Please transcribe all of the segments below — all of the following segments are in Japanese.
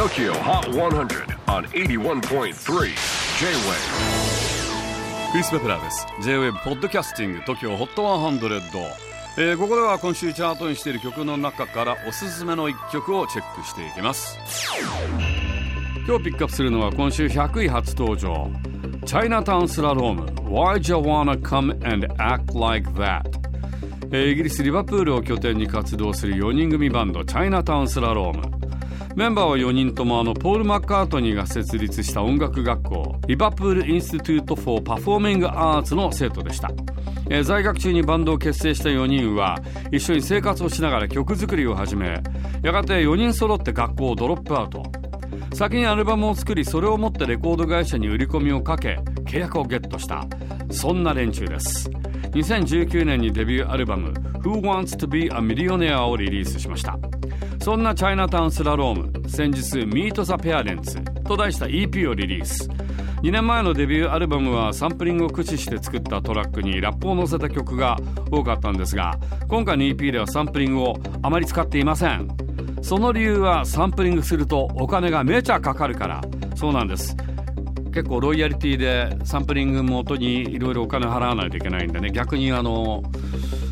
TOKYO HOT 100 on 81.3 J-WAVE クリス・ベプラーです。J-WAVE ポッドキャスティング TOKYO HOT 100、えー、ここでは今週チャートにしている曲の中からおすすめの一曲をチェックしていきます。今日ピックアップするのは今週100位初登場。チャイナタウンスラローム。Why'd you wanna come and act like that? イギリス・リバプールを拠点に活動する4人組バンドチャイナタウンスラローム。メンバーは4人ともあのポール・マッカートニーが設立した音楽学校リバプール・インスティテュート・フォー・パフォーミング・アーツの生徒でした、えー、在学中にバンドを結成した4人は一緒に生活をしながら曲作りを始めやがて4人揃って学校をドロップアウト。先にアルバムを作りそれを持ってレコード会社に売り込みをかけ契約をゲットした。そんな連中です。2019年にデビューアルバム「Who Wants to Be a Millionaire」をリリースしました。そんなチャイナタウンスラローム先日「Meet the Parents」と題した EP をリリース。2年前のデビューアルバムはサンプリングを駆使して作ったトラックにラップを載せた曲が多かったんですが今回の EP ではサンプリングをあまり使っていません。その理由はサンプリングするとお金がめちゃかかるから。そうなんです。結構ロイヤリティでサンプリング元にいろいろお金払わないといけないんでね。逆にあの、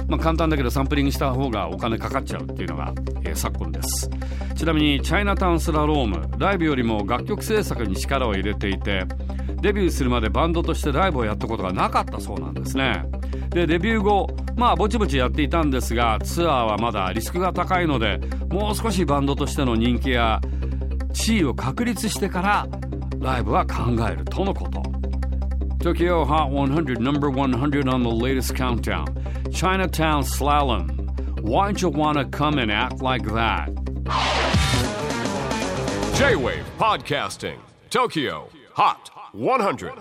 まあ、簡単だけどサンプリングした方がお金かかっちゃうっていうのが、えー、昨今です。ちなみにチャイナタウンスラロームライブよりも楽曲制作に力を入れていてデビューするまでバンドとしてライブをやったことがなかったそうなんですね。でデビュー後まあぼちぼちやっていたんですがツアーはまだリスクが高いのでもう少しバンドとしての人気や地位を確立してからライブは考えるとのこと。Tokyo Hot 100 number 100 on the latest countdown. Chinatown Slalom. Why'd you wanna come and act like that? J-Wave Podcasting Tokyo Hot 100